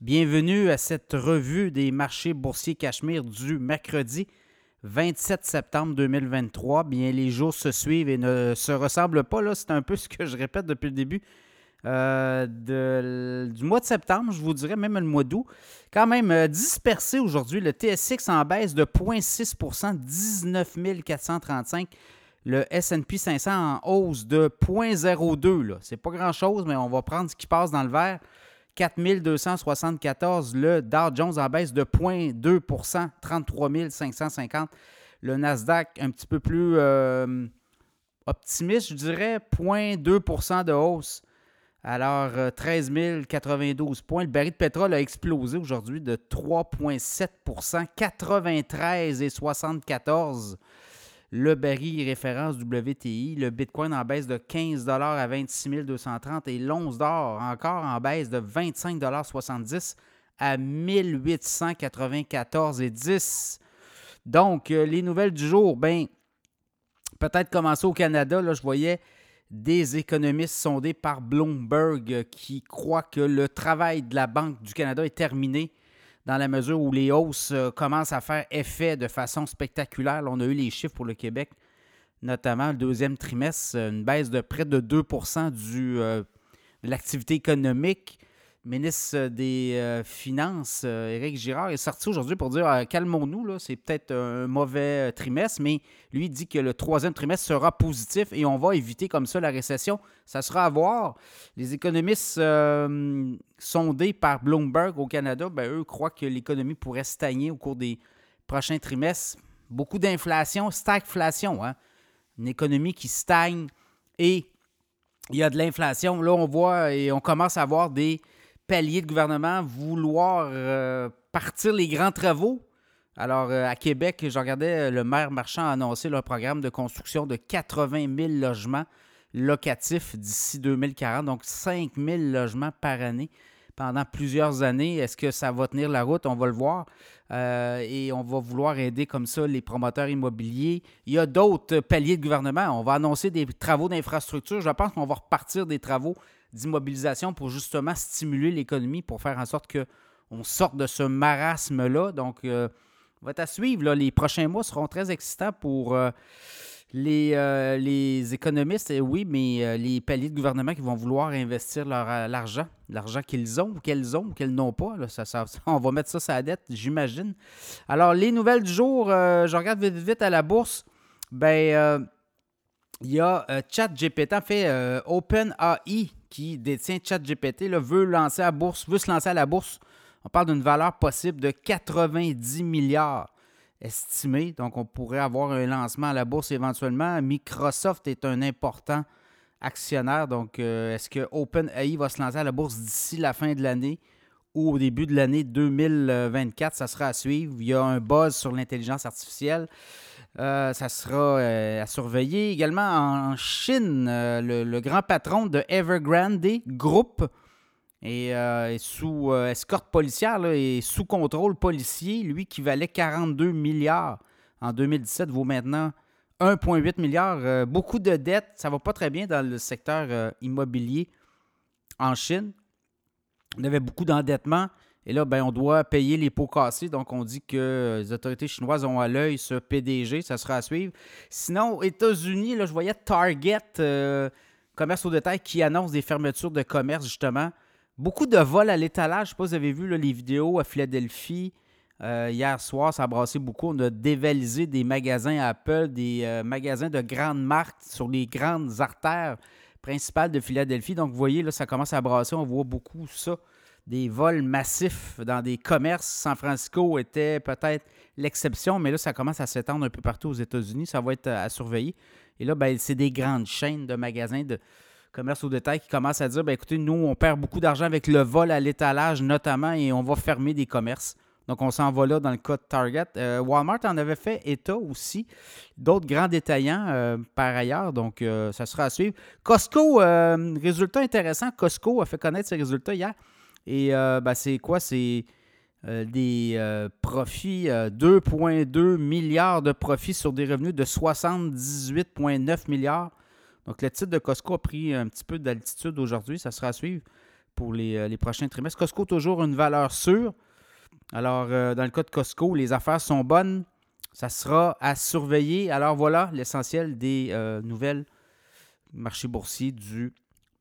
Bienvenue à cette revue des marchés boursiers Cachemire du mercredi 27 septembre 2023. Bien, les jours se suivent et ne se ressemblent pas. Là, c'est un peu ce que je répète depuis le début euh, du mois de septembre, je vous dirais, même le mois d'août. Quand même euh, dispersé aujourd'hui. Le TSX en baisse de 0,6% 19 435 le SP 500 en hausse de 0,02. C'est pas grand-chose, mais on va prendre ce qui passe dans le vert. 4274. Le Dow Jones en baisse de 0,2% 33 550. Le Nasdaq un petit peu plus euh, optimiste, je dirais, 0,2% de hausse. Alors, 13 euh, 092 points. Le baril de pétrole a explosé aujourd'hui de 3,7% 93,74 le baril référence WTI, le Bitcoin en baisse de 15 à 26 230 et l'once d'or encore en baisse de 25,70 à 1894,10. Donc, euh, les nouvelles du jour, ben, peut-être commencer au Canada. Là, je voyais des économistes sondés par Bloomberg qui croient que le travail de la Banque du Canada est terminé dans la mesure où les hausses euh, commencent à faire effet de façon spectaculaire. on a eu les chiffres pour le Québec, notamment le deuxième trimestre, une baisse de près de 2 du, euh, de l'activité économique ministre des euh, Finances, euh, Éric Girard, est sorti aujourd'hui pour dire euh, calmons-nous, c'est peut-être un mauvais trimestre, mais lui dit que le troisième trimestre sera positif et on va éviter comme ça la récession. Ça sera à voir. Les économistes sondés par Bloomberg au Canada, ben, eux croient que l'économie pourrait stagner au cours des prochains trimestres. Beaucoup d'inflation, stagflation, hein? une économie qui stagne et il y a de l'inflation. Là, on voit et on commence à voir des palier de gouvernement vouloir euh, partir les grands travaux. Alors, euh, à Québec, je regardais, euh, le maire Marchand a annoncé leur programme de construction de 80 000 logements locatifs d'ici 2040, donc 5 000 logements par année pendant plusieurs années. Est-ce que ça va tenir la route? On va le voir. et on va vouloir aider comme ça les promoteurs immobiliers. Il y a d'autres paliers de gouvernement. On va annoncer des travaux d'infrastructure. Je pense qu'on va repartir des travaux d'immobilisation pour justement stimuler l'économie, pour faire en sorte qu'on sorte de ce marasme-là. Donc, euh, va à suivre. Les prochains mois seront très excitants pour euh, les, euh, les, économistes, oui, mais les paliers de gouvernement qui vont vouloir investir leur, l'argent, l'argent qu'ils ont ou qu'elles ont ou qu'elles n'ont pas. ça, on va mettre ça sur la dette, j'imagine. Alors, les nouvelles du jour, je regarde vite, à la bourse. Ben, il y a ChatGPT, en fait, OpenAI qui détient ChatGPT veut lancer à bourse, veut se lancer à la bourse. On parle d'une valeur possible de 90 milliards estimés. Donc, on pourrait avoir un lancement à la bourse éventuellement. Microsoft est un important actionnaire. Donc, euh, est-ce que OpenAI va se lancer à la bourse d'ici la fin de l'année ou au début de l'année 2024? Ça sera à suivre. Il y a un buzz sur l'intelligence artificielle. Euh, ça sera euh, à surveiller. Également en Chine, euh, le, grand patron de Evergrande Group est, sous escorte policière et sous contrôle policier. Lui qui valait 42 milliards en 2017 vaut maintenant 1,8 milliard. beaucoup de dettes. Ça va pas très bien dans le secteur immobilier en Chine. On avait beaucoup d'endettement. Et là, ben, on doit payer les pots cassés. Donc, on dit que les autorités chinoises ont à l'œil ce PDG. Ça sera à suivre. Sinon, aux États-Unis, là, je voyais Target, euh, commerce au détail, qui annonce des fermetures de commerce, justement. Beaucoup de vols à l'étalage. Je ne sais pas si vous avez vu les vidéos à Philadelphie. Euh, hier soir, ça a brassé beaucoup. On a dévalisé des magasins Apple, des euh, magasins de grandes marques sur les grandes artères principales de Philadelphie. Donc, vous voyez, là, ça commence à brasser. On voit beaucoup ça des vols massifs dans des commerces. San Francisco était peut-être l'exception, mais là, ça commence à s'étendre un peu partout aux États-Unis. Ça va être à surveiller. Et là, ben, c'est des grandes chaînes de magasins de commerce au détail qui commencent à dire ben, écoutez, nous, on perd beaucoup d'argent avec le vol à l'étalage notamment et on va fermer des commerces. Donc, on s'en va là dans le cas de Target. Euh, Walmart en avait fait état aussi. D'autres grands détaillants euh, par ailleurs. Donc, euh, ça sera à suivre. Costco, résultat intéressant. Costco a fait connaître ses résultats hier. Et ben, c'est quoi? C'est des profits, 2,2 milliards de profits sur des revenus de 78,9 milliards. Donc, le titre de Costco a pris un petit peu d'altitude aujourd'hui. Ça sera à suivre pour les, les, prochains trimestres. Costco, toujours une valeur sûre. Alors, dans le cas de Costco, les affaires sont bonnes. Ça sera à surveiller. Alors voilà l'essentiel des nouvelles marchés boursiers du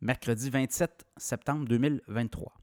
mercredi 27 septembre 2023.